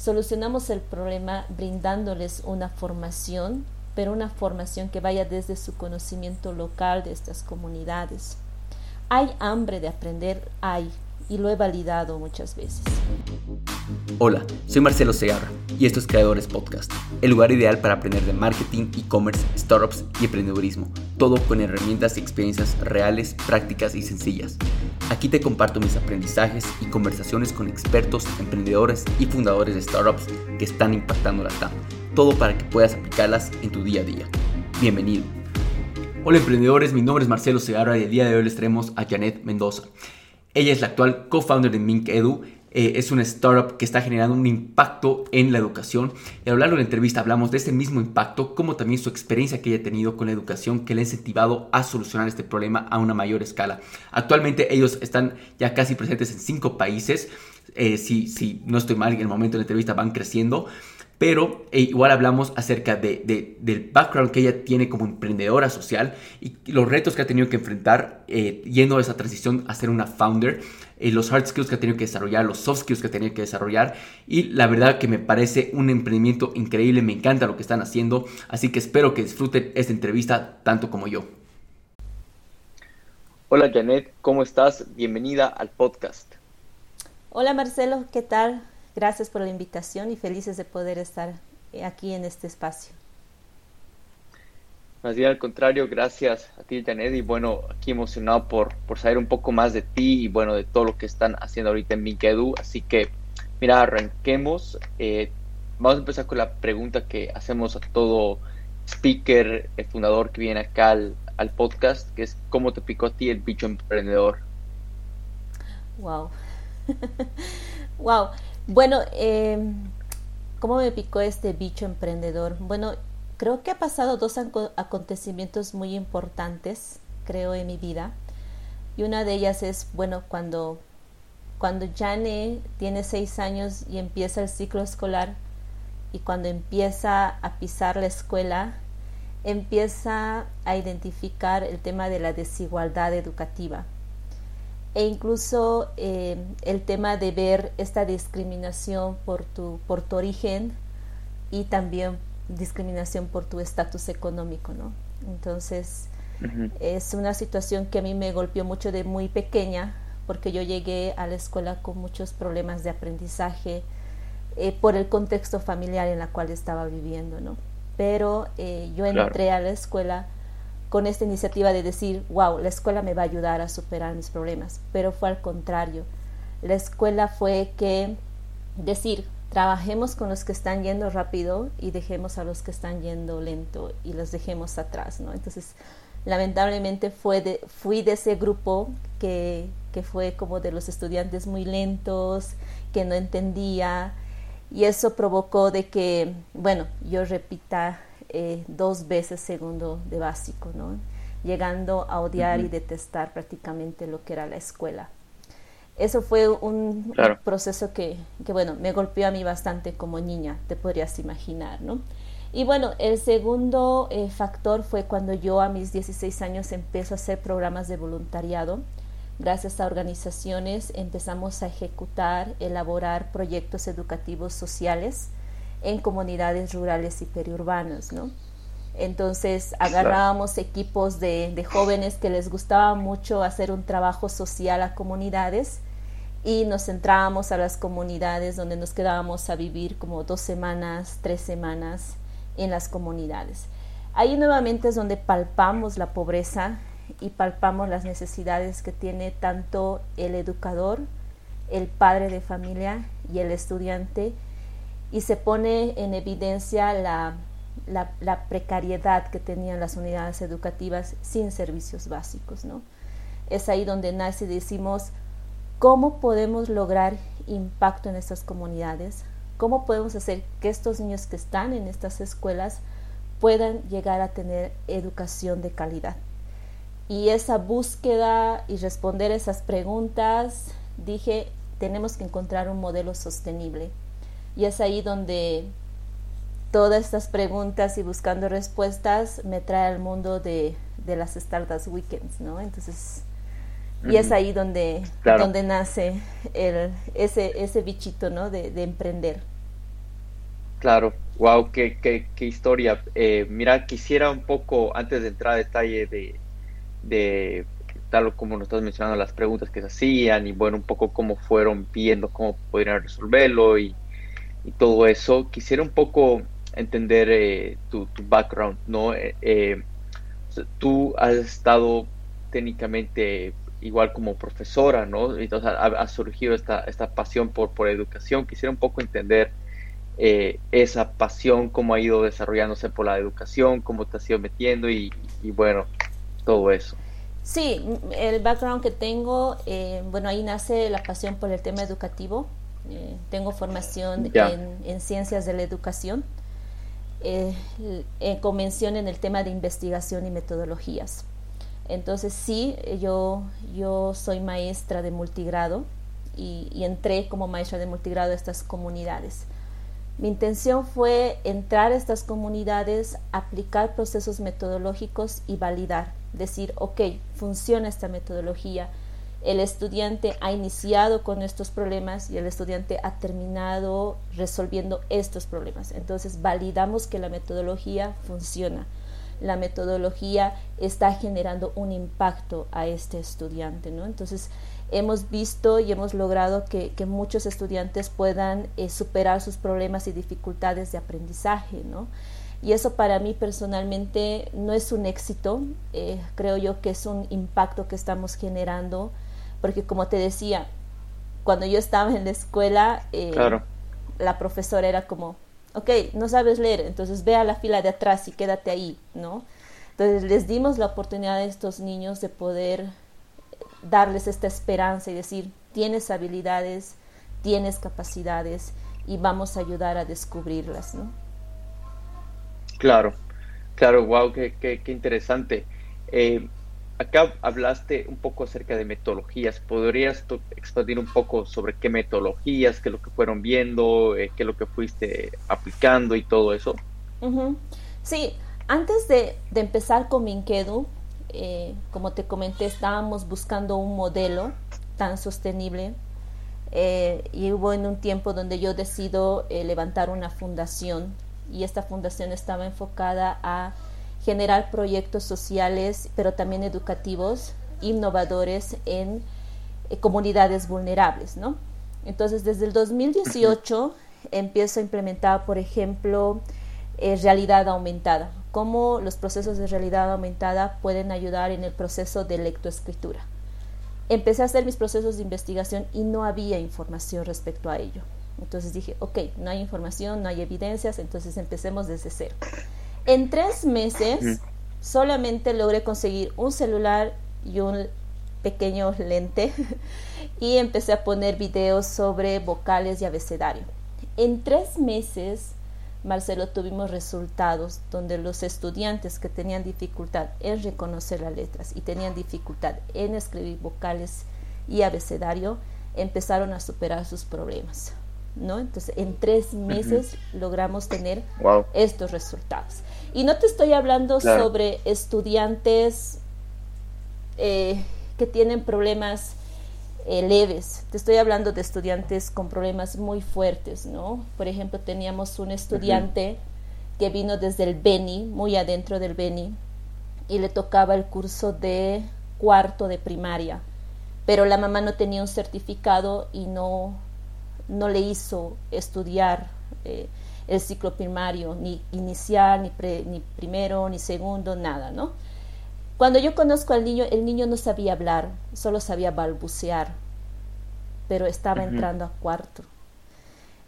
Solucionamos el problema brindándoles una formación, pero una formación que vaya desde su conocimiento local de estas comunidades. Hay hambre de aprender, hay, y lo he validado muchas veces. Hola, soy Marcelo Segarra y esto es Creadores Podcast, el lugar ideal para aprender de marketing, e-commerce, startups y emprendedurismo, todo con herramientas y experiencias reales, prácticas y sencillas. Aquí te comparto mis aprendizajes y conversaciones con expertos, emprendedores y fundadores de startups que están impactando la TAM, todo para que puedas aplicarlas en tu día a día. Bienvenido. Hola emprendedores, mi nombre es Marcelo Segarra y el día de hoy les traemos a Janet Mendoza. Ella es la actual co-founder de Mink Edu. Eh, es una startup que está generando un impacto en la educación. Y a lo largo de la entrevista hablamos de ese mismo impacto, como también su experiencia que ella ha tenido con la educación que le ha incentivado a solucionar este problema a una mayor escala. Actualmente ellos están ya casi presentes en cinco países. Eh, si, si no estoy mal, en el momento de la entrevista van creciendo pero eh, igual hablamos acerca de, del background que ella tiene como emprendedora social y los retos que ha tenido que enfrentar eh, yendo a esa transición a ser una founder, eh, los hard skills que ha tenido que desarrollar, los soft skills que ha tenido que desarrollar y la verdad que me parece un emprendimiento increíble, me encanta lo que están haciendo, así que espero que disfruten esta entrevista tanto como yo. Hola Janet, ¿cómo estás? Bienvenida al podcast. Hola Marcelo, ¿qué tal? Gracias por la invitación y felices de poder estar aquí en este espacio. Más bien al contrario, gracias a ti, Janet, y bueno, aquí emocionado por, por saber un poco más de ti y bueno, de todo lo que están haciendo ahorita en Minkedu. Así que, mira, arranquemos. Eh, vamos a empezar con la pregunta que hacemos a todo speaker, el fundador que viene acá al, al podcast, que es ¿cómo te picó a ti el bicho emprendedor? Wow. wow. Bueno, eh, ¿cómo me picó este bicho emprendedor? Bueno, creo que ha pasado dos acontecimientos muy importantes, creo, en mi vida. Y una de ellas es, bueno, cuando, cuando Jane tiene seis años y empieza el ciclo escolar y cuando empieza a pisar la escuela, empieza a identificar el tema de la desigualdad educativa e incluso eh, el tema de ver esta discriminación por tu, por tu origen y también discriminación por tu estatus económico, ¿no? Entonces, es una situación que a mí me golpeó mucho de muy pequeña, porque yo llegué a la escuela con muchos problemas de aprendizaje eh, por el contexto familiar en la cual estaba viviendo, ¿no? Pero eh, yo entré a la escuela con esta iniciativa de decir, wow, la escuela me va a ayudar a superar mis problemas, pero fue al contrario. La escuela fue que decir, trabajemos con los que están yendo rápido y dejemos a los que están yendo lento y los dejemos atrás, ¿no? Entonces, lamentablemente fue de, fui de ese grupo que, que fue como de los estudiantes muy lentos, que no entendía, y eso provocó de que, bueno, yo repita eh, dos veces segundo de básico, ¿no? llegando a odiar y detestar prácticamente lo que era la escuela. Eso fue un, proceso que, que, bueno, me golpeó a mí bastante como niña, te podrías imaginar, ¿no? Y bueno, el segundo eh, factor fue cuando yo a mis 16 años empecé a hacer programas de voluntariado. Gracias a organizaciones empezamos a ejecutar, elaborar proyectos educativos sociales en comunidades rurales y periurbanas, ¿no? Entonces agarrábamos equipos de, de, jóvenes que les gustaba mucho hacer un trabajo social a comunidades y nos centrábamos a las comunidades donde nos quedábamos a vivir como dos semanas, tres semanas en las comunidades. Ahí nuevamente es donde palpamos la pobreza y palpamos las necesidades que tiene tanto el educador, el padre de familia y el estudiante y se pone en evidencia la, la, precariedad que tenían las unidades educativas sin servicios básicos. ¿no? Es ahí donde nace decimos, ¿cómo podemos lograr impacto en estas comunidades? ¿Cómo podemos hacer que estos niños que están en estas escuelas puedan llegar a tener educación de calidad? Y esa búsqueda y responder esas preguntas, dije, tenemos que encontrar un modelo sostenible y es ahí donde todas estas preguntas y buscando respuestas me trae al mundo de, las Stardust Weekends, ¿no? Entonces, y es ahí donde, donde nace el, ese, ese bichito, ¿no? De, emprender. Claro, wow, qué, qué, qué historia. Eh, mira, quisiera un poco, antes de entrar a detalle de, de tal como nos estás mencionando, las preguntas que se hacían y bueno, un poco cómo fueron viendo cómo podrían resolverlo y, y todo eso, quisiera un poco entender eh, tu, tu, background, ¿no? Eh, tú has estado técnicamente igual como profesora, ¿no? Entonces ha, ha surgido esta, esta pasión por, por educación. Quisiera un poco entender eh, esa pasión, cómo ha ido desarrollándose por la educación, cómo te has ido metiendo y, bueno, todo eso. Sí, el background que tengo, eh, bueno, ahí nace la pasión por el tema educativo. Eh, tengo formación en, ciencias de la educación, eh, convención en el tema de investigación y metodologías. Entonces sí, yo, yo soy maestra de multigrado y, y entré como maestra de multigrado a estas comunidades. Mi intención fue entrar a estas comunidades, aplicar procesos metodológicos y validar, decir, ok, funciona esta metodología, el estudiante ha iniciado con estos problemas y el estudiante ha terminado resolviendo estos problemas. Entonces validamos que la metodología funciona. La metodología está generando un impacto a este estudiante, ¿no? Entonces hemos visto y hemos logrado que, muchos estudiantes puedan eh, superar sus problemas y dificultades de aprendizaje, ¿no? Y eso para mí personalmente no es un éxito, eh, creo yo que es un impacto que estamos generando, porque como te decía, cuando yo estaba en la escuela, eh, la profesora era como, ok, no sabes leer, entonces ve a la fila de atrás y quédate ahí, ¿no? Entonces les dimos la oportunidad a estos niños de poder darles esta esperanza y decir, tienes habilidades, tienes capacidades y vamos a ayudar a descubrirlas, ¿no? Claro, claro, wow, qué, qué, interesante. Eh, acá hablaste un poco acerca de metodologías. ¿Podrías expandir un poco sobre qué metodologías, qué es lo que fueron viendo, eh, qué es lo que fuiste aplicando y todo eso? Sí, antes de, empezar con Minkedu, eh, como te comenté, estábamos buscando un modelo tan sostenible eh, y hubo en un tiempo donde yo decido eh, levantar una fundación y esta fundación estaba enfocada a generar proyectos sociales, pero también educativos, innovadores en comunidades vulnerables, ¿no? Entonces, desde el 2018 empiezo a implementar, por ejemplo, realidad aumentada cómo los procesos de realidad aumentada pueden ayudar en el proceso de lectoescritura. Empecé a hacer mis procesos de investigación y no había información respecto a ello. Entonces dije, ok, no hay información, no hay evidencias, entonces empecemos desde cero. En tres meses solamente logré conseguir un celular y un pequeño lente y empecé a poner videos sobre vocales y abecedario. En tres meses Marcelo, tuvimos resultados donde los estudiantes que tenían dificultad en reconocer las letras y tenían dificultad en escribir vocales y abecedario, empezaron a superar sus problemas. ¿No? Entonces, en tres meses logramos tener estos resultados. Y no te estoy hablando sobre estudiantes eh, que tienen problemas eh, leves. Te estoy hablando de estudiantes con problemas muy fuertes, ¿no? Por ejemplo, teníamos un estudiante que vino desde el Beni, muy adentro del Beni, y le tocaba el curso de cuarto de primaria, pero la mamá no tenía un certificado y no, no le hizo estudiar eh, el ciclo primario, ni inicial, ni, ni primero, ni segundo, nada, ¿no? Cuando yo conozco al niño, el niño no sabía hablar, solo sabía balbucear, pero estaba entrando a cuarto.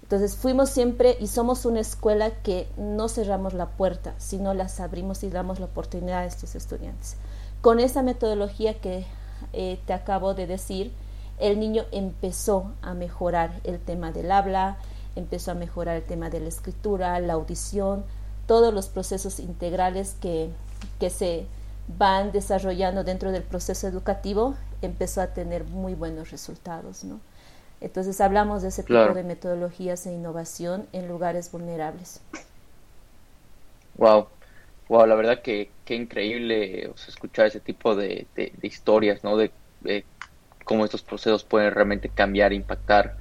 Entonces fuimos siempre y somos una escuela que no cerramos la puerta, sino las abrimos y damos la oportunidad a estos estudiantes. Con esa metodología que eh, te acabo de decir, el niño empezó a mejorar el tema del habla, empezó a mejorar el tema de la escritura, la audición, todos los procesos integrales que, que se van desarrollando dentro del proceso educativo, empezó a tener muy buenos resultados, ¿no? Entonces hablamos de ese tipo de metodologías e innovación en lugares vulnerables. Wow, wow, la verdad que qué increíble escuchar ese tipo de, historias, ¿no? De, cómo estos procesos pueden realmente cambiar, impactar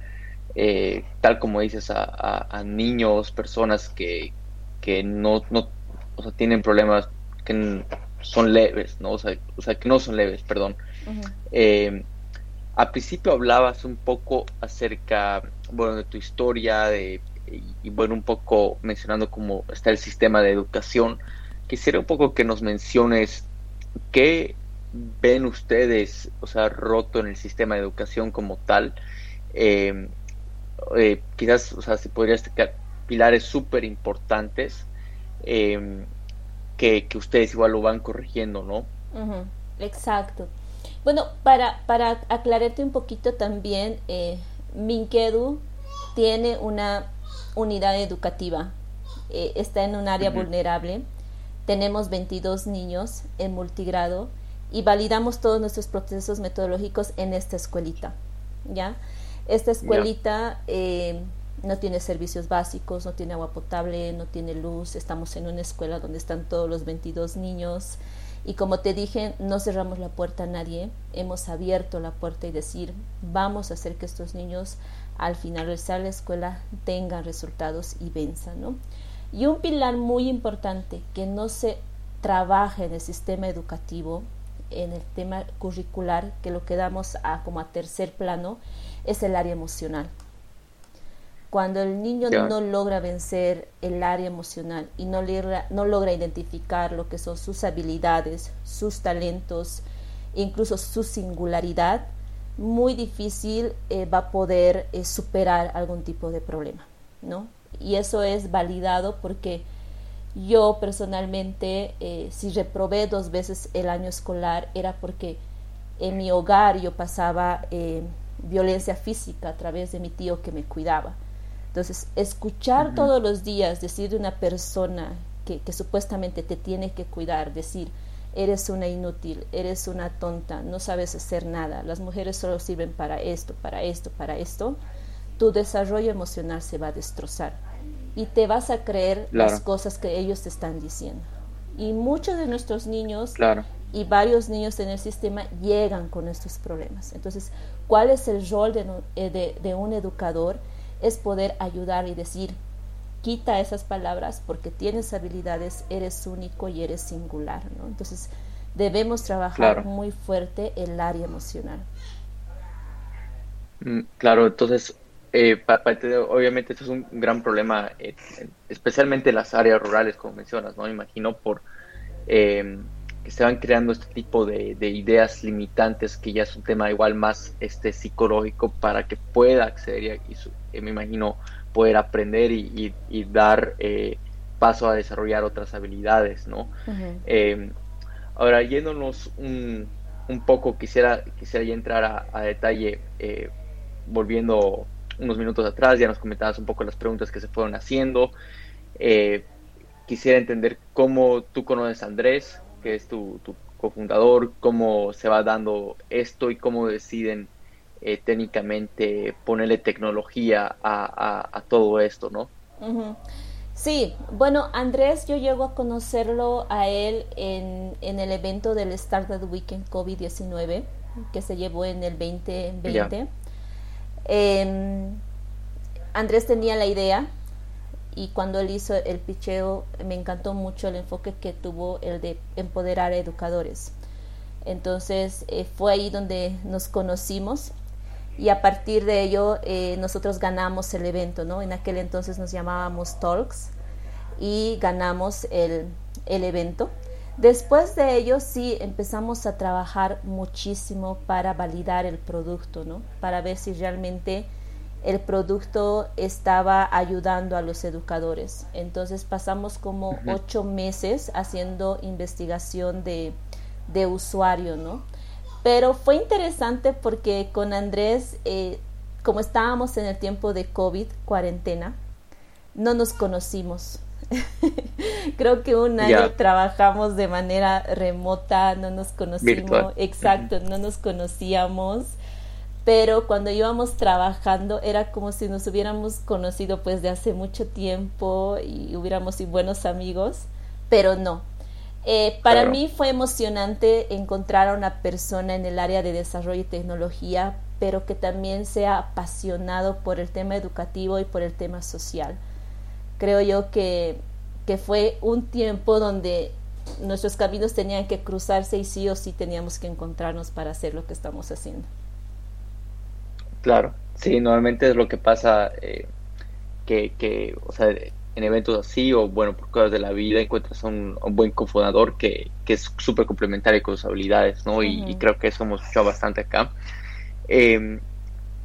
eh, tal como dices, a, niños, personas que, que no, no o sea, tienen problemas que son leves, ¿no? O sea, o sea que no son leves, perdón. Eh, al principio hablabas un poco acerca, bueno, de tu historia, de, y, bueno, un poco mencionando cómo está el sistema de educación. Quisiera un poco que nos menciones qué ven ustedes, o sea, roto en el sistema de educación como tal. Eh, eh, quizás, o sea, se podría destacar pilares súper importantes em, que, ustedes igual lo van corrigiendo, ¿no? Exacto. Bueno, para, para aclararte un poquito también, eh, Minkedu tiene una unidad educativa, eh, está en un área vulnerable, tenemos 22 niños en multigrado y validamos todos nuestros procesos metodológicos en esta escuelita, ¿ya? Esta escuelita eh, no tiene servicios básicos, no tiene agua potable, no tiene luz. Estamos en una escuela donde están todos los 22 niños. Y como te dije, no cerramos la puerta a nadie. Hemos abierto la puerta y decir, vamos a hacer que estos niños al finalizar la escuela tengan resultados y venzan. ¿no? Y un pilar muy importante que no se trabaja en el sistema educativo, en el tema curricular, que lo quedamos a, como a tercer plano, es el área emocional. Cuando el niño no logra vencer el área emocional y no logra, no logra identificar lo que son sus habilidades, sus talentos, incluso su singularidad, muy difícil eh, va a poder eh, superar algún tipo de problema, ¿no? Y eso es validado porque yo personalmente, eh, si reprobé dos veces el año escolar, era porque en mi hogar yo pasaba violencia física a través de mi tío que me cuidaba. Entonces, escuchar todos los días decir de una persona que, que, supuestamente te tiene que cuidar, decir, eres una inútil, eres una tonta, no sabes hacer nada, las mujeres solo sirven para esto, para esto, para esto, tu desarrollo emocional se va a destrozar y te vas a creer las cosas que ellos te están diciendo. Y muchos de nuestros niños claro y varios niños en el sistema llegan con estos problemas. Entonces, ¿cuál es el rol eh, de, un educador? Es poder ayudar y decir, quita esas palabras porque tienes habilidades, eres único y eres singular. ¿no? Entonces, debemos trabajar muy fuerte el área emocional. Mm, claro, entonces, eh, obviamente esto es un gran problema, eh, especialmente en las áreas rurales, como mencionas, ¿no? Imagino por... Eh, que se van creando este tipo de, ideas limitantes que ya es un tema igual más este psicológico para que pueda acceder y, eh, me imagino poder aprender y, dar eh, paso a desarrollar otras habilidades, ¿no? Em, ahora, yéndonos un, poco, quisiera, quisiera ya entrar a, detalle, eh, volviendo unos minutos atrás, ya nos comentabas un poco las preguntas que se fueron haciendo. quisiera entender cómo tú conoces a Andrés, que es tu, cofundador, cómo se va dando esto y cómo deciden eh, técnicamente ponerle tecnología a, todo esto, ¿no? Sí, bueno, Andrés, yo llego a conocerlo a él en, el evento del Startup Weekend COVID-19 que se llevó en el 2020. Em, Andrés tenía la idea y cuando él hizo el picheo me encantó mucho el enfoque que tuvo el de empoderar a educadores. Entonces eh, fue ahí donde nos conocimos y a partir de ello eh, nosotros ganamos el evento, ¿no? En aquel entonces nos llamábamos Talks y ganamos el, el evento. Después de ello sí empezamos a trabajar muchísimo para validar el producto, ¿no? Para ver si realmente el producto estaba ayudando a los educadores. Entonces pasamos como ocho meses haciendo investigación de, usuario, ¿no? Pero fue interesante porque con Andrés, eh, como estábamos en el tiempo de COVID, cuarentena, no nos conocimos. Creo que un año trabajamos de manera remota, no nos conocimos, exacto, no nos conocíamos. Pero cuando íbamos trabajando era como si nos hubiéramos conocido pues de hace mucho tiempo y hubiéramos sido buenos amigos, pero no. Eh, para mí fue emocionante encontrar a una persona en el área de desarrollo y tecnología pero que también sea apasionado por el tema educativo y por el tema social. Creo yo que, que fue un tiempo donde nuestros caminos tenían que cruzarse y sí o sí teníamos que encontrarnos para hacer lo que estamos haciendo. Claro, sí, normalmente es lo que pasa, eh, que, que, o sea, en eventos así o bueno, por cosas de la vida encuentras un, un buen cofundador que, que es súper complementario con sus habilidades, ¿no? y, creo que eso hemos escuchado bastante acá. Em,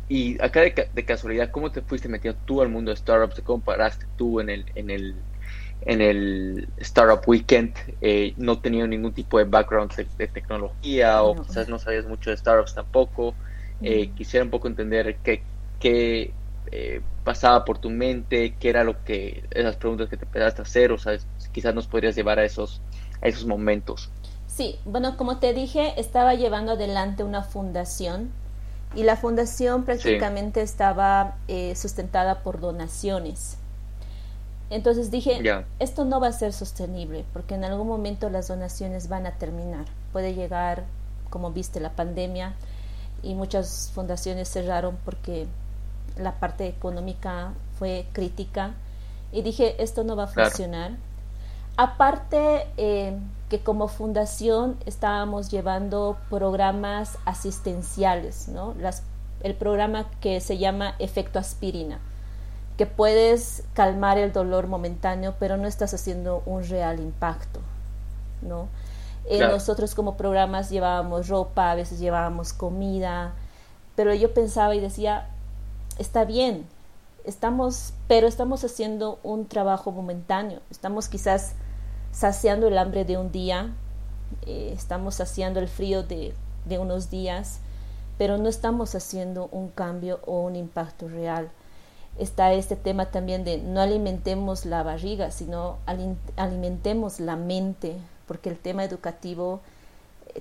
y acá de, de, casualidad, ¿cómo te fuiste metiendo tú al mundo de startups? ¿Cómo paraste tú en el, en el, en el Startup Weekend? Eh, no tenía ningún tipo de background de, tecnología o quizás no sabías mucho de startups tampoco. Eh, quisiera un poco entender qué, qué eh, pasaba por tu mente, qué era lo que, esas preguntas que te empezaste a hacer, o sea, quizás nos podrías llevar a esos, a esos momentos. Sí, bueno, como te dije, estaba llevando adelante una fundación y la fundación prácticamente estaba eh, sustentada por donaciones. Entonces dije, esto no va a ser sostenible porque en algún momento las donaciones van a terminar. Puede llegar, como viste, la pandemia y muchas fundaciones cerraron porque la parte económica fue crítica y dije, esto no va a funcionar. Aparte eh, que como fundación estábamos llevando programas asistenciales, ¿no? Las, el programa que se llama efecto aspirina, que puedes calmar el dolor momentáneo, pero no estás haciendo un real impacto, ¿no? Eh, nosotros como programas llevábamos ropa, a veces llevábamos comida, pero yo pensaba y decía, está bien, estamos, pero estamos haciendo un trabajo momentáneo, estamos quizás saciando el hambre de un día, eh, estamos saciando el frío de, de unos días, pero no estamos haciendo un cambio o un impacto real. Está este tema también de no alimentemos la barriga, sino alimentemos la mente, porque el tema educativo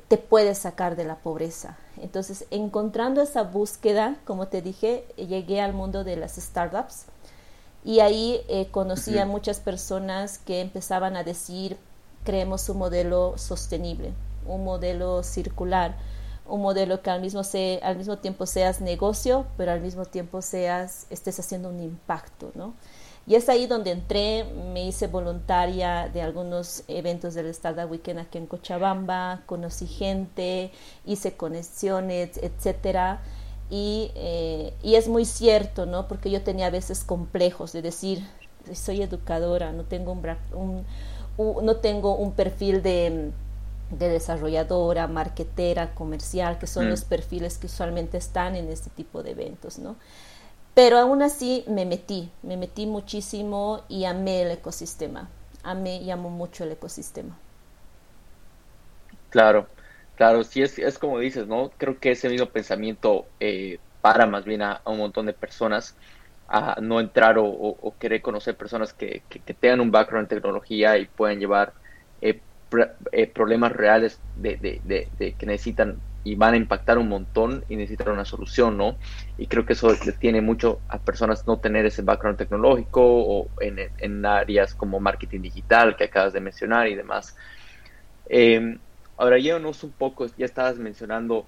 te puede sacar de la pobreza. Entonces, encontrando esa búsqueda, como te dije, llegué al mundo de las startups y ahí eh, conocí a muchas personas que empezaban a decir, creemos un modelo sostenible, un modelo circular, un modelo que al mismo, se, al mismo tiempo seas negocio, pero al mismo tiempo seas, estés haciendo un impacto, ¿no? Y es ahí donde entré, me hice voluntaria de algunos eventos del Startup Weekend aquí en Cochabamba, conocí gente, hice conexiones, etcétera. Y, eh, y es muy cierto, ¿no? Porque yo tenía a veces complejos de decir, soy educadora, no tengo un, no tengo un perfil de, de desarrolladora, marketera, comercial, que son mm. los perfiles que usualmente están en este tipo de eventos, ¿no? Pero aún así me metí, me metí muchísimo y amé el ecosistema. Amé y amo mucho el ecosistema. Claro, claro, sí es, es como dices, ¿no? Creo que ese mismo pensamiento eh, para más bien a, un montón de personas a no entrar o, querer conocer personas que, tengan un background en tecnología y puedan llevar eh, eh, problemas reales de, de, que necesitan y van a impactar un montón y necesitan una solución, ¿no? Y creo que eso tiene mucho a personas no tener ese background tecnológico o en, áreas como marketing digital que acabas de mencionar y demás. Eh, ahora, llévanos un poco, ya estabas mencionando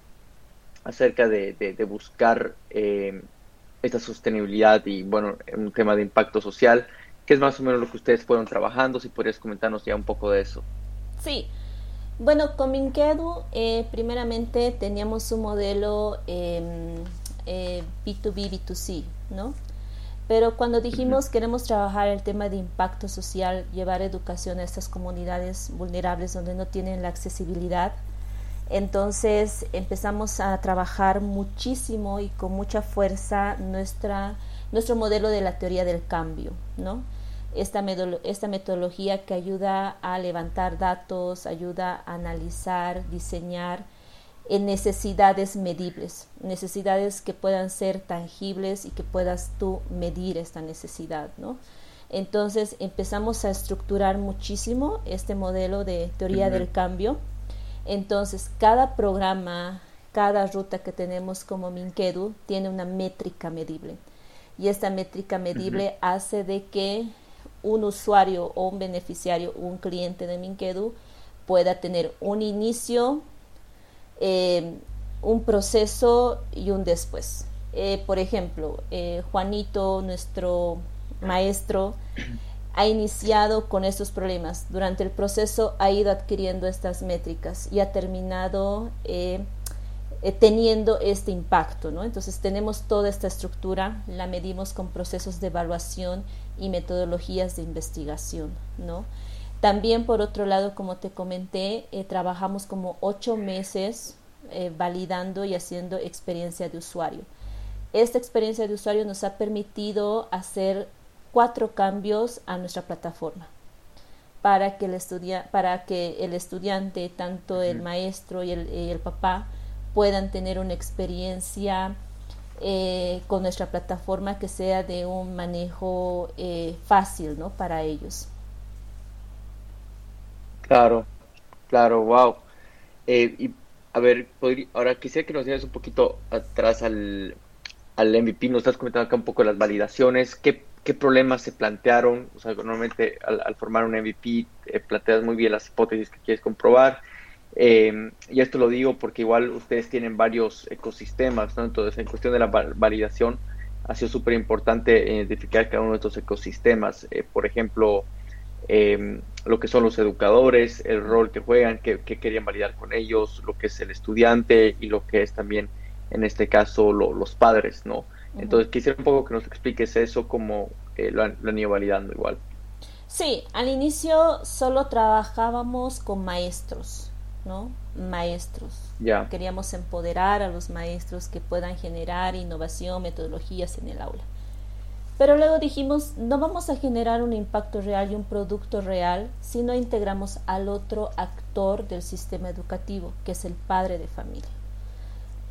acerca de, buscar eh, esta sostenibilidad y, bueno, un tema de impacto social. ¿Qué es más o menos lo que ustedes fueron trabajando? Si podrías comentarnos ya un poco de eso. Sí, bueno, con Minkedu, eh, primeramente teníamos un modelo B2B, em, eh, B2C, ¿no? Pero cuando dijimos queremos trabajar el tema de impacto social, llevar educación a estas comunidades vulnerables donde no tienen la accesibilidad, entonces empezamos a trabajar muchísimo y con mucha fuerza nuestra, nuestro modelo de la teoría del cambio, ¿no? esta, esta metodología que ayuda a levantar datos, ayuda a analizar, diseñar en necesidades medibles, necesidades que puedan ser tangibles y que puedas tú medir esta necesidad, ¿no? Entonces empezamos a estructurar muchísimo este modelo de teoría del cambio. Entonces cada programa, cada ruta que tenemos como Minkedu tiene una métrica medible. Y esta métrica medible hace de que un usuario o un beneficiario, un cliente de Minkedu pueda tener un inicio, eh, un proceso y un después. Eh, por ejemplo, eh, Juanito, nuestro maestro, ha iniciado con estos problemas. Durante el proceso ha ido adquiriendo estas métricas y ha terminado teniendo este impacto. ¿no? Entonces tenemos toda esta estructura, la medimos con procesos de evaluación y metodologías de investigación. ¿no? También, por otro lado, como te comenté, trabajamos como ocho meses validando y haciendo experiencia de usuario esta experiencia de usuario nos ha permitido hacer cuatro cambios a nuestra plataforma para que el, para que el estudiante, tanto el maestro y el, papá, puedan tener una experiencia eh, con nuestra plataforma que sea de un manejo eh, fácil ¿no? para ellos. Claro, claro, wow. Eh, y a ver, ahora quisiera que nos digas un poquito atrás al, al MVP, nos estás comentando acá un poco las validaciones, qué, qué problemas se plantearon, o sea, normalmente al, formar un MVP eh, planteas muy bien las hipótesis que quieres comprobar, eh, y esto lo digo porque igual ustedes tienen varios ecosistemas, ¿no? Entonces, en cuestión de la validación, ha sido súper importante identificar cada uno de estos ecosistemas, eh, por ejemplo, lo que son los educadores, el rol que juegan, qué, qué querían validar con ellos, lo que es el estudiante y lo que es también en este caso los padres, ¿no? Entonces quisiera un poco que nos expliques eso, cómo eh, lo, han, ido validando igual. Sí, al inicio solo trabajábamos con maestros, ¿no? Maestros. Ya. Queríamos empoderar a los maestros que puedan generar innovación, metodologías en el aula. Pero luego dijimos, no vamos a generar un impacto real y un producto real si no integramos al otro actor del sistema educativo, que es el padre de familia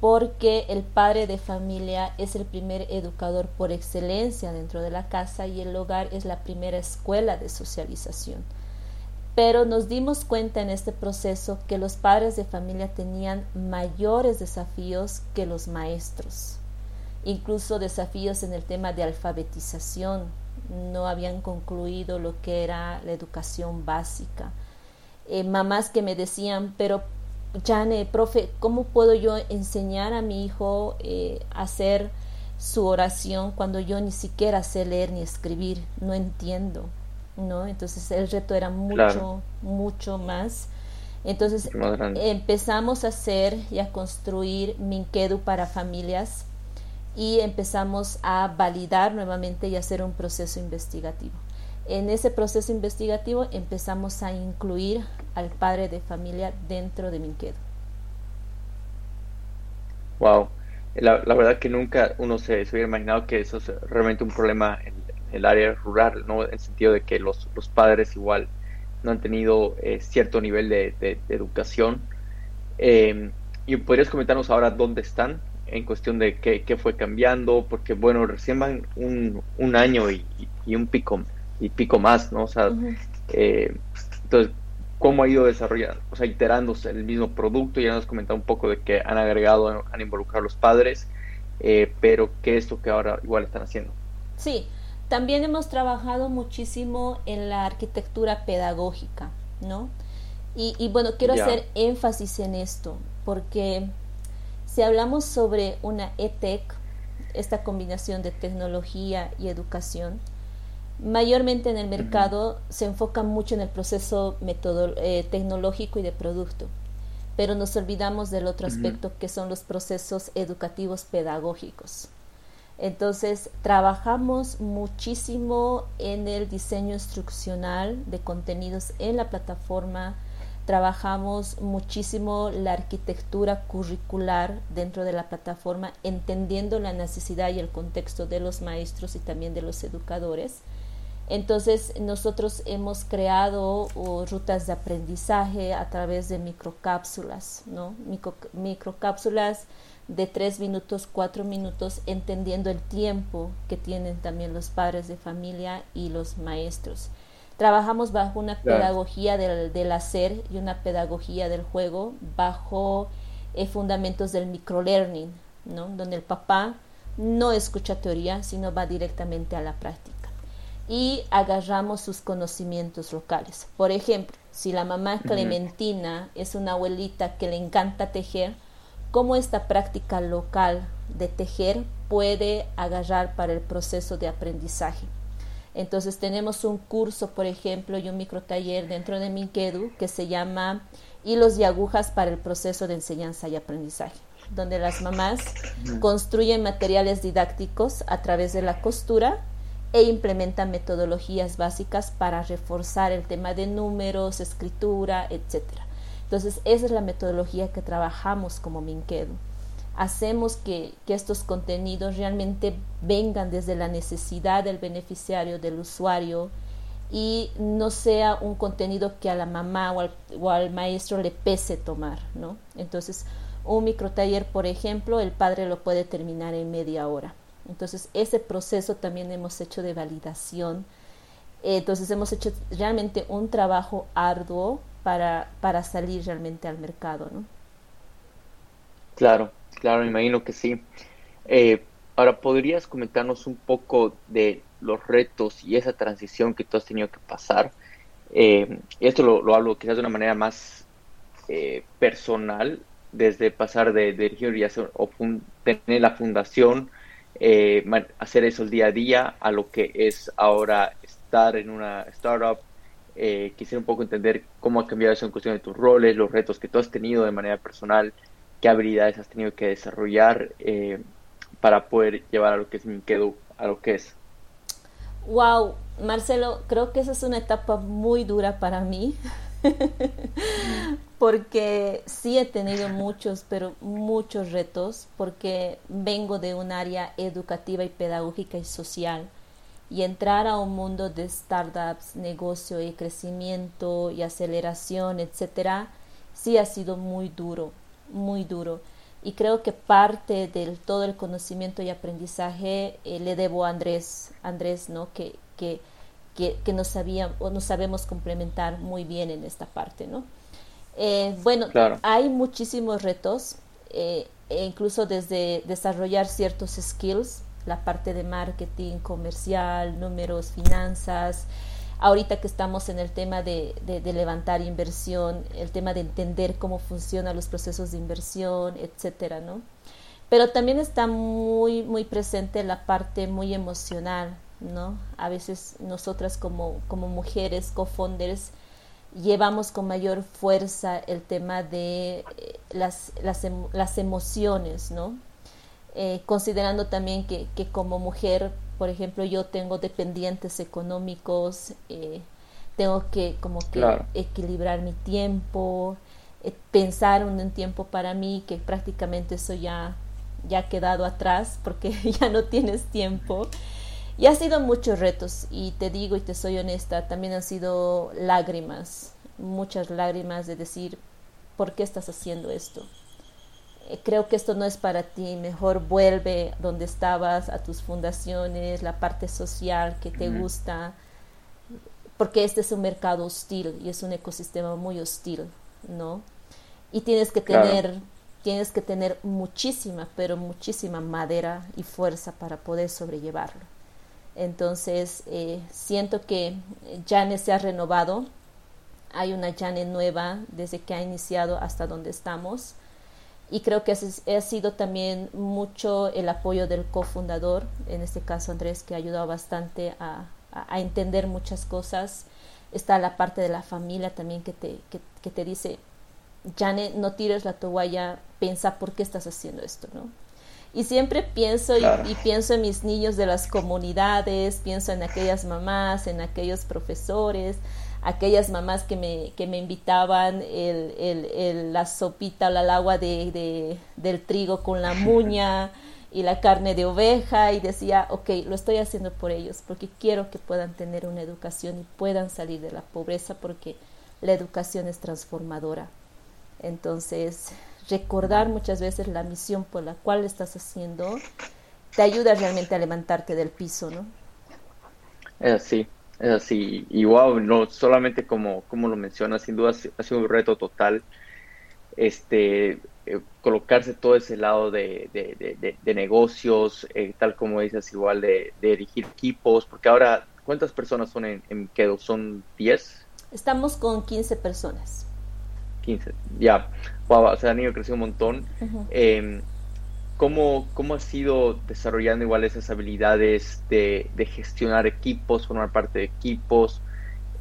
porque el padre de familia es el primer educador por excelencia dentro de la casa y el hogar es la primera escuela de socialización. Pero nos dimos cuenta en este proceso que los padres de familia tenían mayores desafíos que los maestros, incluso desafíos en el tema de alfabetización. No habían concluido lo que era la educación básica. Eh, mamás que me decían, pero Jane, profe, ¿cómo puedo yo enseñar a mi hijo eh, a hacer su oración cuando yo ni siquiera sé leer ni escribir? No entiendo, ¿no? Entonces el reto era mucho, mucho más. Entonces empezamos a hacer y a construir Minkedu para familias y empezamos a validar nuevamente y hacer un proceso investigativo. En ese proceso investigativo empezamos a incluir al padre de familia dentro de Minquedo. Wow, la, verdad que nunca uno se, hubiera imaginado que eso es realmente un problema en, el área rural, ¿no? En el sentido de que los, padres igual no han tenido eh, cierto nivel de, educación. Eh, ¿Y podrías comentarnos ahora dónde están en cuestión de qué, fue cambiando? Porque, bueno, recién van un, un año y, un pico y pico más, ¿no? O sea, eh, entonces, cómo ha ido desarrollando, o sea, iterándose el mismo producto. Ya nos comentado un poco de que han agregado, han involucrado a los padres, eh, pero ¿qué es lo que ahora igual están haciendo? Sí, también hemos trabajado muchísimo en la arquitectura pedagógica, ¿no? Y, bueno, quiero hacer énfasis en esto, porque si hablamos sobre una ETEC, esta combinación de tecnología y educación, mayormente en el mercado se enfoca mucho en el proceso eh, tecnológico y de producto, pero nos olvidamos del otro aspecto que son los procesos educativos pedagógicos. Entonces, trabajamos muchísimo en el diseño instruccional de contenidos en la plataforma, trabajamos muchísimo la arquitectura curricular dentro de la plataforma, entendiendo la necesidad y el contexto de los maestros y también de los educadores entonces nosotros hemos creado rutas de aprendizaje a través de microcápsulas, ¿no? microcápsulas de tres minutos, cuatro minutos, entendiendo el tiempo que tienen también los padres de familia y los maestros. Trabajamos bajo una pedagogía del, hacer y una pedagogía del juego, bajo eh, fundamentos del microlearning, ¿no? donde el papá no escucha teoría, sino va directamente a la práctica y agarramos sus conocimientos locales. Por ejemplo, si la mamá Clementina es una abuelita que le encanta tejer, cómo esta práctica local de tejer puede agarrar para el proceso de aprendizaje. Entonces tenemos un curso, por ejemplo, y un microtaller dentro de Minkedu que se llama Hilos y agujas para el proceso de enseñanza y aprendizaje, donde las mamás construyen materiales didácticos a través de la costura e implementan metodologías básicas para reforzar el tema de números, escritura, etc. Entonces, esa es la metodología que trabajamos como Minkedu hacemos que, estos contenidos realmente vengan desde la necesidad del beneficiario, del usuario, y no sea un contenido que a la mamá o al, maestro le pese tomar, ¿no? Entonces, un microtaller, por ejemplo, el padre lo puede terminar en media hora. Entonces, ese proceso también hemos hecho de validación. Entonces, hemos hecho realmente un trabajo arduo para, para salir realmente al mercado, ¿no? Claro, Claro, me imagino que sí. Eh, ahora, ¿podrías comentarnos un poco de los retos y esa transición que tú has tenido que pasar? Eh, esto lo, hablo quizás de una manera más eh, personal, desde pasar de, dirigir y hacer, o tener la fundación, hacer eso el día a día, a lo que es ahora estar en una startup. quisiera un poco entender cómo ha cambiado eso en cuestión de tus roles, los retos que tú has tenido de manera personal qué habilidades has tenido que desarrollar eh, para poder llevar a lo que es Minkedu a lo que es. Wow, Marcelo, creo que esa es una etapa muy dura para mí. porque sí he tenido muchos, pero muchos retos, porque vengo de un área educativa y pedagógica y social, y entrar a un mundo de startups, negocio y crecimiento y aceleración, etcétera, sí ha sido muy duro muy duro. Y creo que parte del todo el conocimiento y aprendizaje eh, le debo a Andrés, Andrés, ¿no? Que, que, que, nos, sabía, o nos sabemos complementar muy bien en esta parte, ¿no? Eh, bueno, hay muchísimos retos, eh, e incluso desde desarrollar ciertos skills, la parte de marketing, comercial, números, finanzas, ahorita que estamos en el tema de, levantar inversión, el tema de entender cómo funcionan los procesos de inversión, etcétera, ¿no? Pero también está muy, muy presente la parte muy emocional, ¿no? A veces nosotras como, como mujeres, co-founders, llevamos con mayor fuerza el tema de eh, las, las, las emociones, ¿no? Eh, considerando también que, que como mujer por ejemplo, yo tengo dependientes económicos, eh, tengo que como que equilibrar mi tiempo, eh, pensar un, un tiempo para mí que prácticamente eso ya, ya ha quedado atrás porque ya no tienes tiempo. Y ha sido muchos retos y te digo y te soy honesta, también han sido lágrimas, muchas lágrimas de decir, ¿por qué estás haciendo esto? Creo que esto no es para ti, mejor vuelve donde estabas, a tus fundaciones, la parte social que te gusta, porque este es un mercado hostil y es un ecosistema muy hostil, ¿no? Y tienes que tener, tienes que tener muchísima, pero muchísima madera y fuerza para poder sobrellevarlo. Entonces, eh, siento que Jane se ha renovado, hay una Jane nueva desde que ha iniciado hasta donde estamos y creo que ha sido también mucho el apoyo del cofundador, en este caso Andrés, que ha ayudado bastante a, a, entender muchas cosas. Está la parte de la familia también que te, que, que te dice, Jane, no tires la toalla, piensa por qué estás haciendo esto, ¿no? Y siempre pienso y, y, pienso en mis niños de las comunidades, pienso en aquellas mamás, en aquellos profesores, aquellas mamás que me, que me invitaban el, el, la sopita o el agua de, del trigo con la muña y la carne de oveja y decía, ok, lo estoy haciendo por ellos, porque quiero que puedan tener una educación y puedan salir de la pobreza, porque la educación es transformadora. Entonces, recordar muchas veces la misión por la cual estás haciendo te ayuda realmente a levantarte del piso, ¿no? Es así, es así, y wow, no solamente como, como lo mencionas, sin duda ha sido un reto total este eh, colocarse todo ese lado de, de, negocios, eh, tal como dices, igual de, dirigir equipos, porque ahora, ¿cuántas personas son en, en Kedo? ¿Son 10? Estamos con 15 personas. 15, ya. Wow, o sea, han ido creciendo un montón. Em, ¿cómo, ¿Cómo ha sido desarrollando igual esas habilidades de, gestionar equipos, formar parte de equipos?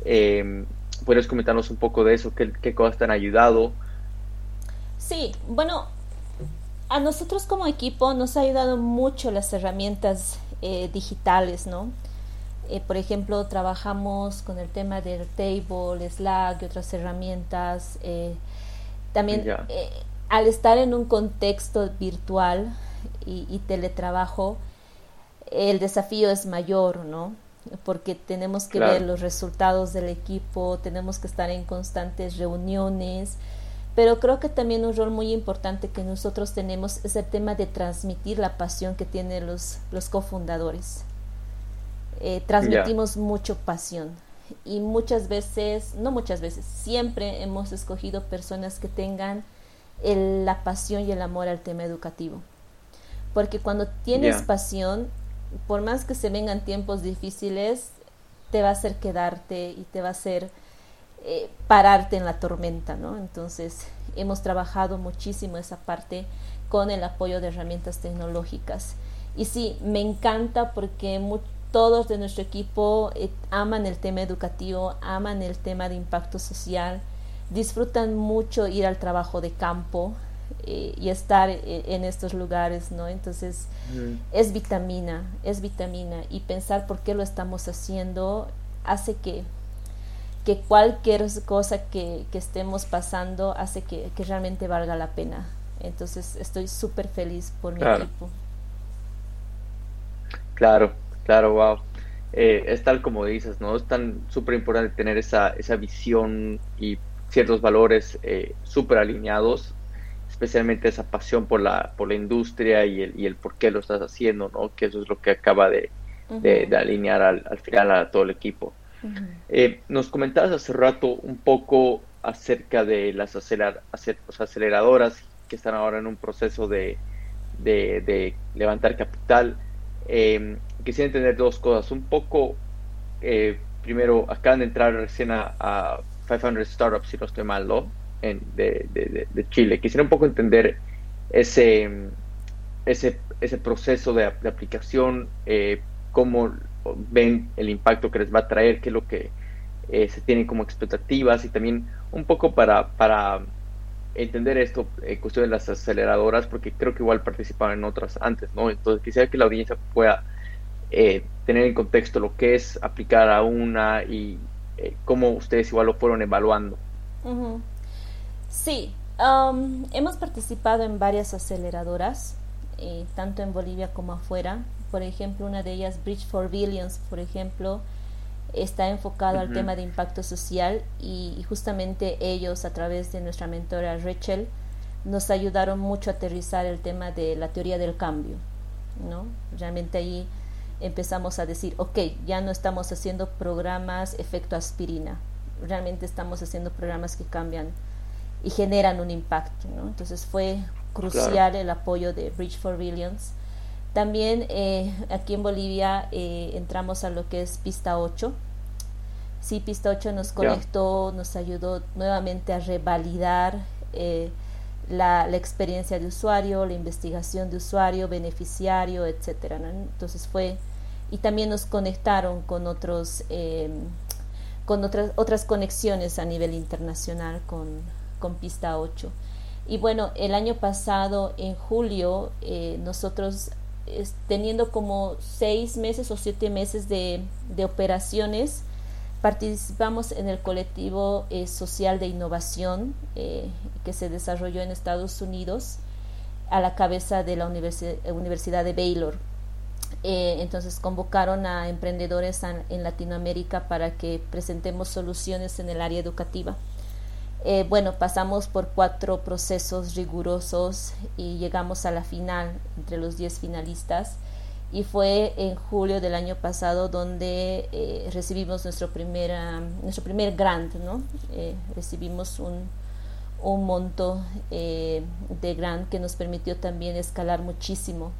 Eh, ¿Puedes comentarnos un poco de eso? ¿Qué, qué cosas te han ayudado? Sí, bueno, a nosotros como equipo nos ha ayudado mucho las herramientas eh, digitales, ¿no? Eh, por ejemplo, trabajamos con el tema del Table, Slack y otras herramientas. Eh, también al estar en un contexto virtual y, teletrabajo, el desafío es mayor, ¿no? Porque tenemos que ver los resultados del equipo, tenemos que estar en constantes reuniones, pero creo que también un rol muy importante que nosotros tenemos es el tema de transmitir la pasión que tienen los, los cofundadores. Eh, transmitimos mucho pasión y muchas veces, no muchas veces, siempre hemos escogido personas que tengan la pasión y el amor al tema educativo. Porque cuando tienes pasión, por más que se vengan tiempos difíciles, te va a hacer quedarte y te va a hacer eh, pararte en la tormenta, ¿no? Entonces, hemos trabajado muchísimo esa parte con el apoyo de herramientas tecnológicas. Y sí, me encanta porque todos de nuestro equipo eh, aman el tema educativo, aman el tema de impacto social, disfrutan mucho ir al trabajo de campo eh, y estar en estos lugares, ¿no? Entonces, es vitamina, es vitamina y pensar por qué lo estamos haciendo hace que que cualquier cosa que, estemos pasando hace que, realmente valga la pena. Entonces estoy súper feliz por mi equipo. Claro, claro, wow. Eh, es tal como dices, ¿no? Es tan súper importante tener esa, esa visión y ciertos valores eh, súper alineados, especialmente esa pasión por la, por la industria y el, y el por qué lo estás haciendo, ¿no? Que eso es lo que acaba de, alinear al, al final a todo el equipo. Eh, nos comentabas hace rato un poco acerca de las aceleradoras que están ahora en un proceso de, levantar capital. Eh, quisiera entender dos cosas. Un poco, eh, primero, acaban de entrar recién a, 500 Startups, si no estoy mal, ¿no? de, Chile. Quisiera un poco entender ese, ese, proceso de, aplicación, cómo ven el impacto que les va a traer, qué es lo que eh, se tienen como expectativas y también un poco para, para entender esto, en cuestión de las aceleradoras, porque creo que igual participaban en otras antes, ¿no? Entonces quisiera que la audiencia pueda eh, tener en contexto lo que es aplicar a una y eh, cómo ustedes igual lo fueron evaluando. Sí, um, hemos participado en varias aceleradoras, tanto en Bolivia como afuera por ejemplo, una de ellas, Bridge for Billions, por ejemplo, está enfocado al tema de impacto social y, justamente ellos, a través de nuestra mentora Rachel, nos ayudaron mucho a aterrizar el tema de la teoría del cambio, ¿no? Realmente ahí empezamos a decir, ok, ya no estamos haciendo programas efecto aspirina, realmente estamos haciendo programas que cambian y generan un impacto, ¿no? Entonces fue crucial el apoyo de Bridge for Billions también eh, aquí en Bolivia eh, entramos a lo que es Pista 8. Sí, Pista 8 nos conectó, nos ayudó nuevamente a revalidar eh, la, experiencia de usuario, la investigación de usuario, beneficiario, etcétera. Entonces fue y también nos conectaron con otros con otras otras conexiones a nivel internacional con, con Pista 8. Y bueno, el año pasado, en julio, nosotros teniendo como seis meses o siete meses de, operaciones, participamos en el colectivo eh, social de innovación eh, que se desarrolló en Estados Unidos a la cabeza de la Universidad de Baylor. Eh, entonces convocaron a emprendedores en Latinoamérica para que presentemos soluciones en el área educativa. Bueno, pasamos por cuatro procesos rigurosos y llegamos a la final entre los diez finalistas y fue en julio del año pasado donde eh, recibimos nuestro, primera, nuestro primer grant, ¿no? Eh, recibimos un, un monto de grant que nos permitió también escalar muchísimo.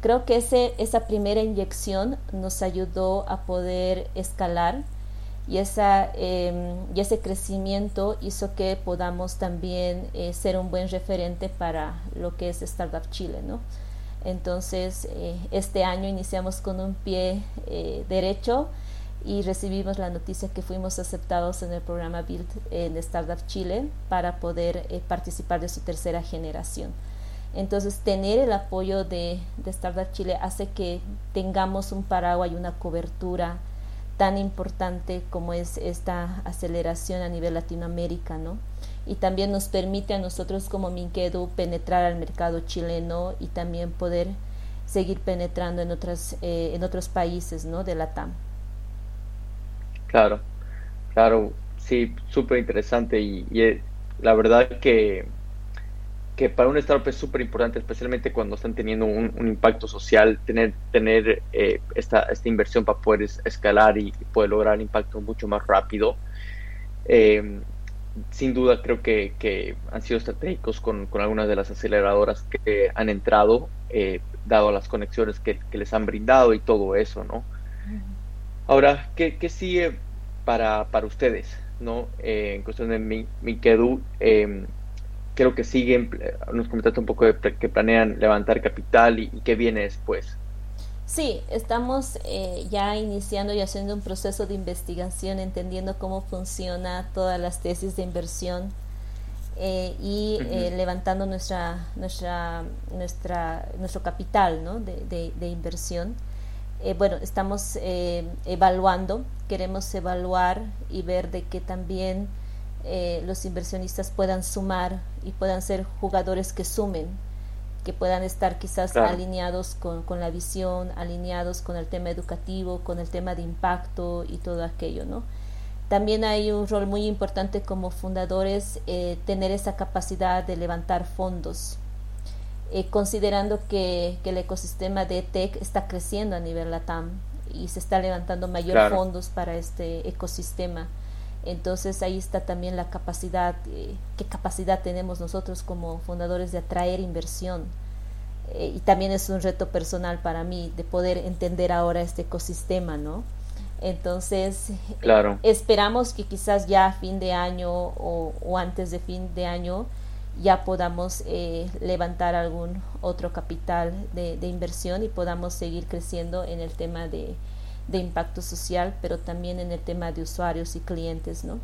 Creo que ese, esa primera inyección nos ayudó a poder escalar y, esa, em, y ese crecimiento hizo que podamos también eh, ser un buen referente para lo que es Startup Chile, ¿no? Entonces, eh, este año iniciamos con un pie eh, derecho y recibimos la noticia que fuimos aceptados en el programa Build en Startup Chile para poder participar de su tercera generación. Entonces, tener el apoyo de, de Startup Chile hace que tengamos un paraguas y una cobertura tan importante como es esta aceleración a nivel Latinoamérica, ¿no? Y también nos permite a nosotros como Minquedu penetrar al mercado chileno y también poder seguir penetrando en, otras, eh, en otros países, ¿no? De la TAM. Claro, claro, sí, súper interesante y, y, eh, la verdad que que para un startup es súper importante, especialmente cuando están teniendo un, impacto social, tener, tener eh, esta, esta inversión para poder escalar y, poder lograr impacto mucho más rápido. Eh, sin duda creo que, que, han sido estratégicos con, con, algunas de las aceleradoras que han entrado, eh, dado las conexiones que, que, les han brindado y todo eso, ¿no? Ahora, ¿qué, qué sigue para, para ustedes, ¿no? en cuestión de mi, Minkedu, creo que siguen, nos comentaste un poco de que planean levantar capital y, qué viene después. Sí, estamos eh, ya iniciando y haciendo un proceso de investigación, entendiendo cómo funciona todas las tesis de inversión eh, y eh, levantando nuestra, nuestra, nuestra, nuestro capital ¿no? de, de inversión. bueno, estamos evaluando, queremos evaluar y ver de que también eh, los inversionistas puedan sumar y puedan ser jugadores que sumen, que puedan estar quizás alineados con, con, la visión, alineados con el tema educativo, con el tema de impacto y todo aquello, ¿no? También hay un rol muy importante como fundadores eh, tener esa capacidad de levantar fondos, eh, considerando que, que, el ecosistema de tech está creciendo a nivel LATAM y se está levantando mayor fondos para este ecosistema. Entonces ahí está también la capacidad, eh, qué capacidad tenemos nosotros como fundadores de atraer inversión. Eh, y también es un reto personal para mí de poder entender ahora este ecosistema, ¿no? Entonces, claro. esperamos que quizás ya a fin de año o, antes de fin de año ya podamos eh, levantar algún otro capital de, de inversión y podamos seguir creciendo en el tema de, de impacto social, pero también en el tema de usuarios y clientes, ¿no?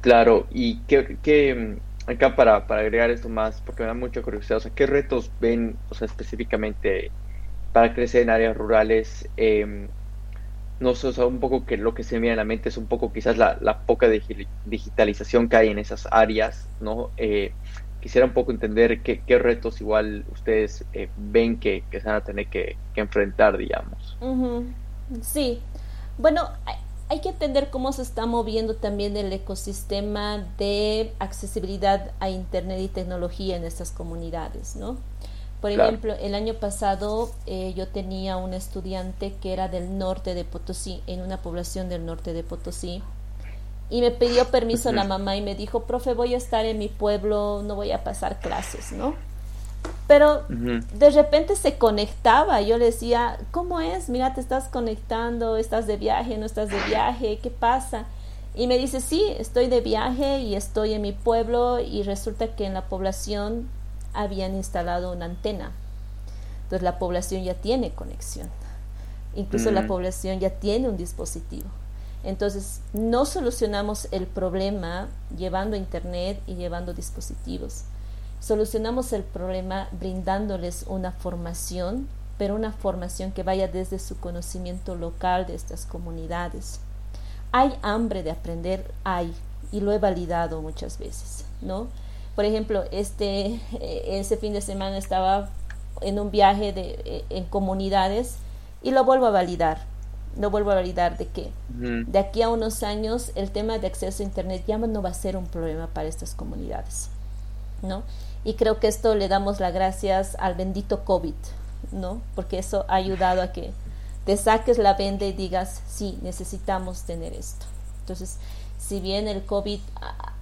Claro, y qué, acá para, para, agregar esto más, porque me da mucha curiosidad, o sea, ¿qué retos ven, o sea, específicamente para crecer en áreas rurales? Eh, no sé, o sea, un poco que lo que se me viene a la mente es un poco quizás la, la poca digitalización que hay en esas áreas, ¿no? Eh, quisiera un poco entender qué, retos igual ustedes eh, ven que, se van a tener que, enfrentar, digamos. Sí, bueno, hay, que entender cómo se está moviendo también el ecosistema de accesibilidad a Internet y tecnología en estas comunidades, ¿no? Por ejemplo, el año pasado eh, yo tenía un estudiante que era del norte de Potosí, en una población del norte de Potosí, y me pidió permiso la mamá y me dijo, profe, voy a estar en mi pueblo, no voy a pasar clases, ¿no? Pero de repente se conectaba, yo le decía, ¿cómo es? Mira, te estás conectando, estás de viaje, no estás de viaje, ¿qué pasa? Y me dice, sí, estoy de viaje y estoy en mi pueblo y resulta que en la población habían instalado una antena. Entonces la población ya tiene conexión. Incluso la población ya tiene un dispositivo. Entonces, no solucionamos el problema llevando Internet y llevando dispositivos. Solucionamos el problema brindándoles una formación, pero una formación que vaya desde su conocimiento local de estas comunidades. Hay hambre de aprender, hay, y lo he validado muchas veces, ¿no? Por ejemplo, este, eh, ese fin de semana estaba en un viaje de, eh, en comunidades y lo vuelvo a validar no vuelvo a validar de que de aquí a unos años el tema de acceso a Internet ya no va a ser un problema para estas comunidades, ¿no? Y creo que esto le damos las gracias al bendito COVID, ¿no? Porque eso ha ayudado a que te saques la venda y digas, sí, necesitamos tener esto. Entonces, si bien el COVID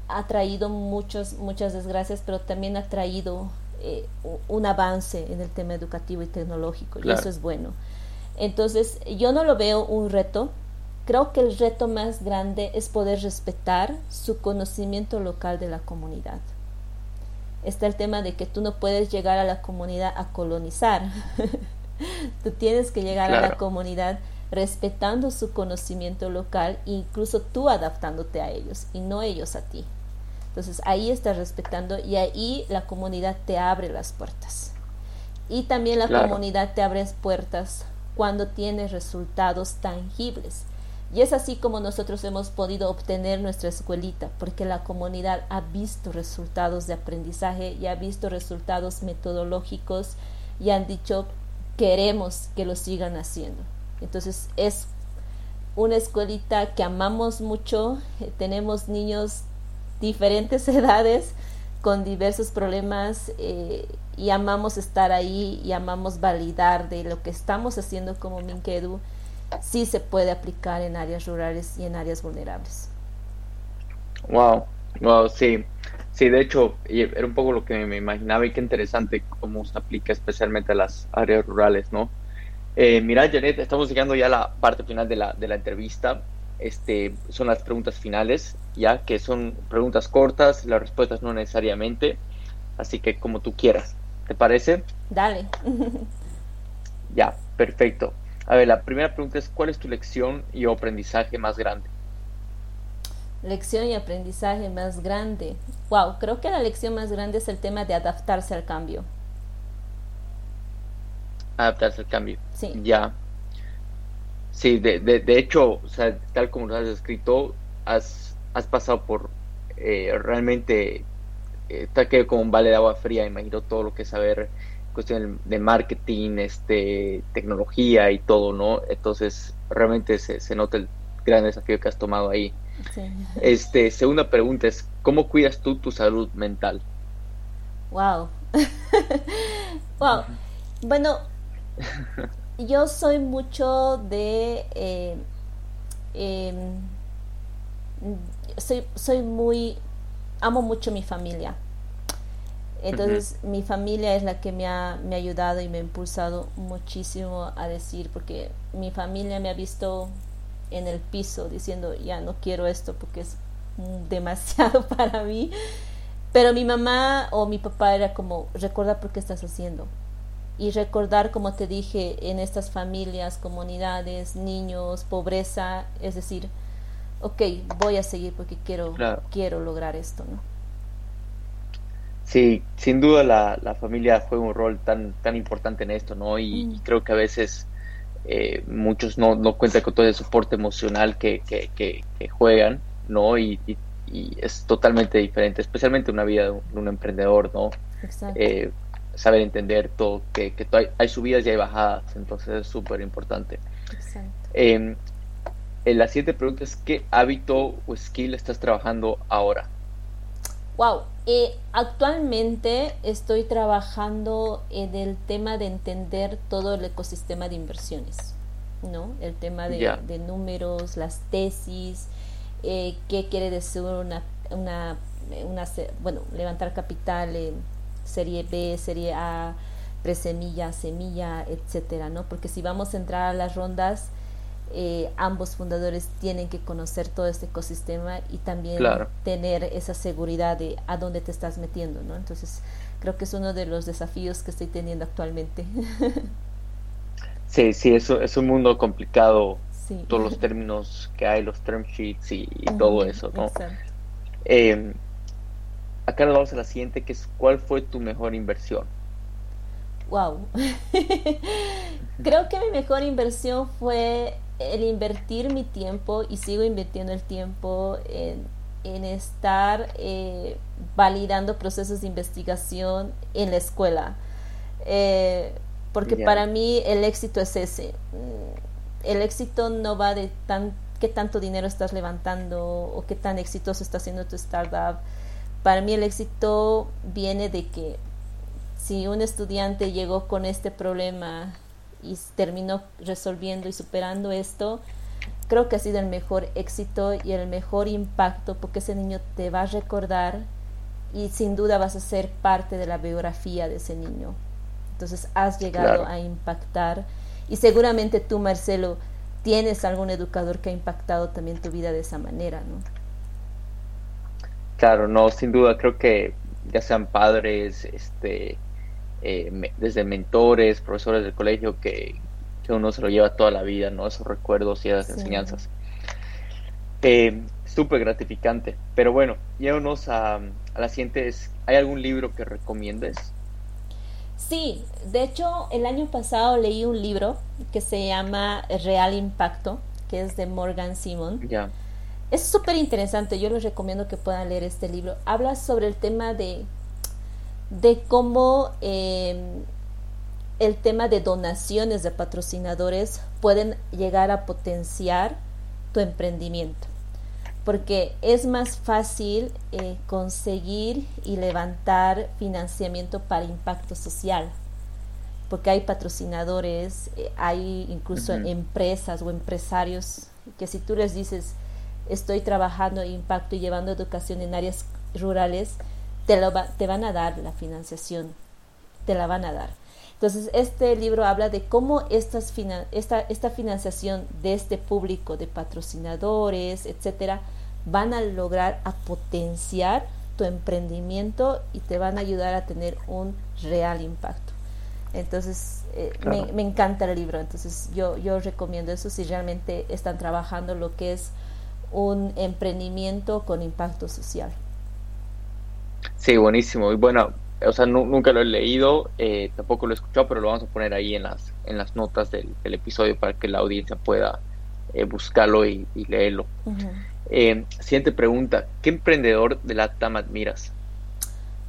ha, traído muchos, muchas desgracias, pero también ha traído eh, un avance en el tema educativo y tecnológico, y eso es bueno. Entonces, yo no lo veo un reto, creo que el reto más grande es poder respetar su conocimiento local de la comunidad. Está el tema de que tú no puedes llegar a la comunidad a colonizar. tú tienes que llegar a la comunidad respetando su conocimiento local e incluso tú adaptándote a ellos y no ellos a ti. Entonces ahí estás respetando y ahí la comunidad te abre las puertas. Y también la comunidad te abre puertas cuando tienes resultados tangibles. Y es así como nosotros hemos podido obtener nuestra escuelita, porque la comunidad ha visto resultados de aprendizaje y ha visto resultados metodológicos y han dicho, queremos que lo sigan haciendo. Entonces es una escuelita que amamos mucho, eh, tenemos niños diferentes edades con diversos problemas eh, y amamos estar ahí y amamos validar de lo que estamos haciendo como Minkedu sí se puede aplicar en áreas rurales y en áreas vulnerables. Wow, wow, sí. Sí, de hecho, era un poco lo que me imaginaba y qué interesante cómo se aplica especialmente a las áreas rurales, ¿no? Eh, mira, Janet, estamos llegando ya a la parte final de la, de la entrevista. Este, son las preguntas finales, ya que son preguntas cortas, las respuestas no necesariamente, así que como tú quieras. ¿Te parece? Dale. ya, perfecto. A ver, la primera pregunta es, ¿cuál es tu lección y aprendizaje más grande? Lección y aprendizaje más grande. Wow, creo que la lección más grande es el tema de adaptarse al cambio adaptarse al cambio. Sí. Ya. Sí, de, de, de hecho, o sea, tal como lo has escrito, has, has pasado por eh, realmente, está eh, que como un vale de agua fría, imagino todo lo que es saber cuestión de marketing, este, tecnología y todo, ¿no? Entonces, realmente se, se nota el gran desafío que has tomado ahí. Sí. Este, segunda pregunta es, ¿cómo cuidas tú tu salud mental? Wow. wow. Bueno, yo soy mucho de... Eh, em, soy, soy muy... Amo mucho mi familia. Entonces mi familia es la que me ha, me ha ayudado y me ha impulsado muchísimo a decir, porque mi familia me ha visto en el piso diciendo, ya no quiero esto porque es demasiado para mí. Pero mi mamá o mi papá era como, recuerda por qué estás haciendo y recordar, como te dije, en estas familias, comunidades, niños, pobreza, es decir, ok, voy a seguir porque quiero, quiero lograr esto, ¿no? Sí, sin duda la, la, familia juega un rol tan, tan importante en esto, ¿no? Y, mm. creo que a veces eh, muchos no, no cuentan con todo el soporte emocional que, que, que, juegan, ¿no? Y, y, es totalmente diferente, especialmente una vida de un, emprendedor, ¿no? Exacto. Eh, saber entender todo, que, que hay, subidas y hay bajadas, entonces es súper importante. Eh, la siguiente pregunta es, ¿qué hábito o skill estás trabajando ahora? Wow, eh, actualmente estoy trabajando en el tema de entender todo el ecosistema de inversiones, ¿no? El tema de, de números, las tesis, eh, qué quiere decir una, una, una, bueno, levantar capital, serie B, serie A, presemilla, semilla, etcétera, ¿no? Porque si vamos a entrar a las rondas, eh, ambos fundadores tienen que conocer todo este ecosistema y también tener esa seguridad de a dónde te estás metiendo, ¿no? Entonces, creo que es uno de los desafíos que estoy teniendo actualmente. sí, sí, eso es un mundo complicado. Todos los términos que hay, los term sheets y, todo eso, ¿no? Eh, acá nos vamos a la siguiente, que es ¿cuál fue tu mejor inversión? Wow. Creo que mi mejor inversión fue el invertir mi tiempo y sigo invirtiendo el tiempo en, estar eh, validando procesos de investigación en la escuela. Eh, porque para mí el éxito es ese. Mm, el éxito no va de tan, qué tanto dinero estás levantando o qué tan exitoso está siendo tu startup para mí el éxito viene de que si un estudiante llegó con este problema y terminó resolviendo y superando esto, creo que ha sido el mejor éxito y el mejor impacto porque ese niño te va a recordar y sin duda vas a ser parte de la biografía de ese niño. Entonces has llegado a impactar y seguramente tú, Marcelo, tienes algún educador que ha impactado también tu vida de esa manera, ¿no? Claro, no, sin duda, creo que ya sean padres, este, eh, desde mentores, profesores del colegio, que, uno se lo lleva toda la vida, ¿no? Esos recuerdos y esas enseñanzas. Eh, Súper gratificante. Pero bueno, llévanos a, a la siguiente. ¿Hay algún libro que recomiendes? Sí, de hecho, el año pasado leí un libro que se llama Real Impacto, que es de Morgan Simon. Ya. Es súper interesante, yo les recomiendo que puedan leer este libro. Habla sobre el tema de, de cómo em, el tema de donaciones de patrocinadores pueden llegar a potenciar tu emprendimiento. Porque es más fácil eh, conseguir y levantar financiamiento para impacto social. Porque hay patrocinadores, eh, hay incluso empresas o empresarios que si tú les dices, estoy trabajando en impacto y llevando educación en áreas rurales, te, lo te van a dar la financiación, te la van a dar. Entonces, este libro habla de cómo estas esta, esta financiación de este público, de patrocinadores, etcétera, van a lograr a potenciar tu emprendimiento y te van a ayudar a tener un real impacto. Entonces, eh, me, me, encanta el libro. Entonces, yo, yo recomiendo eso si realmente están trabajando lo que es un emprendimiento con impacto social. Sí, buenísimo. Y bueno, o sea, nunca lo he leído, eh, tampoco lo he escuchado, pero lo vamos a poner ahí en las, en las notas del, episodio para que la audiencia pueda eh, buscarlo y, leerlo. Eh, siguiente pregunta, ¿qué emprendedor de la TAM admiras?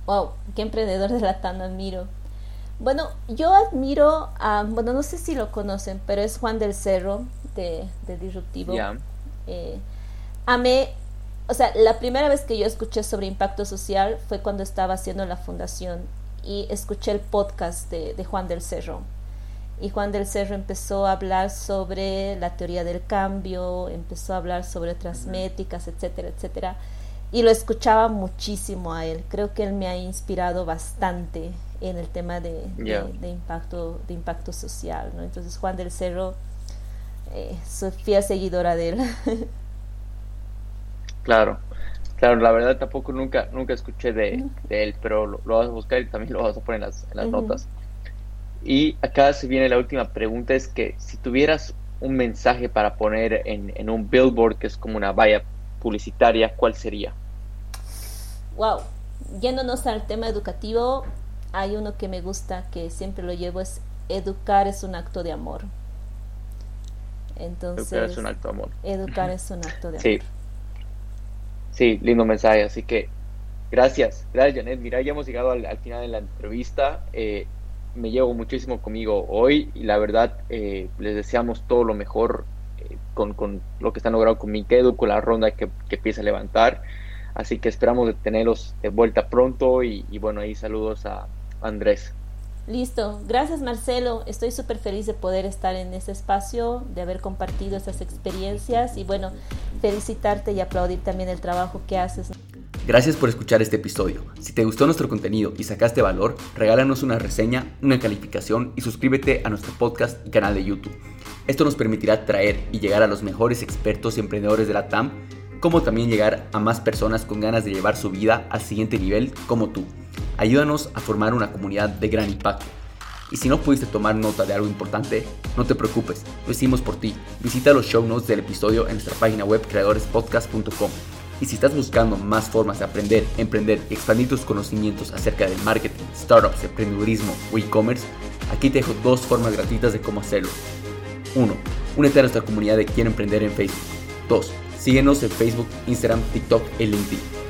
Wow, ¿qué emprendedor de la TAM admiro? Bueno, yo admiro a, bueno, no sé si lo conocen, pero es Juan del Cerro de, de Disruptivo. Eh, amé, o sea, la primera vez que yo escuché sobre impacto social fue cuando estaba haciendo la fundación y escuché el podcast de, Juan del Cerro. Y Juan del Cerro empezó a hablar sobre la teoría del cambio, empezó a hablar sobre otras métricas, etcétera, etcétera. Y lo escuchaba muchísimo a él. Creo que él me ha inspirado bastante en el tema de, impacto, de impacto social. ¿no? Entonces Juan del Cerro, eh, soy fiel seguidora de él. Claro, claro, la verdad tampoco nunca, nunca escuché de, él, pero lo, vas a buscar y también lo vas a poner en las, notas. Y acá se viene la última pregunta, es que si tuvieras un mensaje para poner en, un billboard que es como una valla publicitaria, ¿cuál sería? Wow, yéndonos al tema educativo, hay uno que me gusta, que siempre lo llevo, es educar es un acto de amor. Entonces, educar es un acto de amor. Educar es un acto de amor. Sí, lindo mensaje, así que gracias, gracias Janet. Mira, ya hemos llegado al, final de la entrevista. Eh, me llevo muchísimo conmigo hoy y la verdad eh, les deseamos todo lo mejor eh, con, lo que están logrando con Minkedu, con la ronda que, empieza a levantar. Así que esperamos de tenerlos de vuelta pronto y, y bueno, ahí saludos a Andrés. Listo, gracias Marcelo, estoy súper feliz de poder estar en este espacio, de haber compartido estas experiencias y bueno, felicitarte y aplaudir también el trabajo que haces. Gracias por escuchar este episodio. Si te gustó nuestro contenido y sacaste valor, regálanos una reseña, una calificación y suscríbete a nuestro podcast y canal de YouTube. Esto nos permitirá traer y llegar a los mejores expertos y emprendedores de la TAM, como también llegar a más personas con ganas de llevar su vida al siguiente nivel como tú. Ayúdanos a formar una comunidad de gran impacto. Y si no pudiste tomar nota de algo importante, no te preocupes, lo hicimos por ti. Visita los show notes del episodio en nuestra página web creadorespodcast.com. Y si estás buscando más formas de aprender, emprender y expandir tus conocimientos acerca del marketing, startups, emprendedurismo o e-commerce, aquí te dejo dos formas gratuitas de cómo hacerlo. 1. Únete a nuestra comunidad de Quiero Emprender en Facebook. 2. Síguenos en Facebook, Instagram, TikTok y LinkedIn.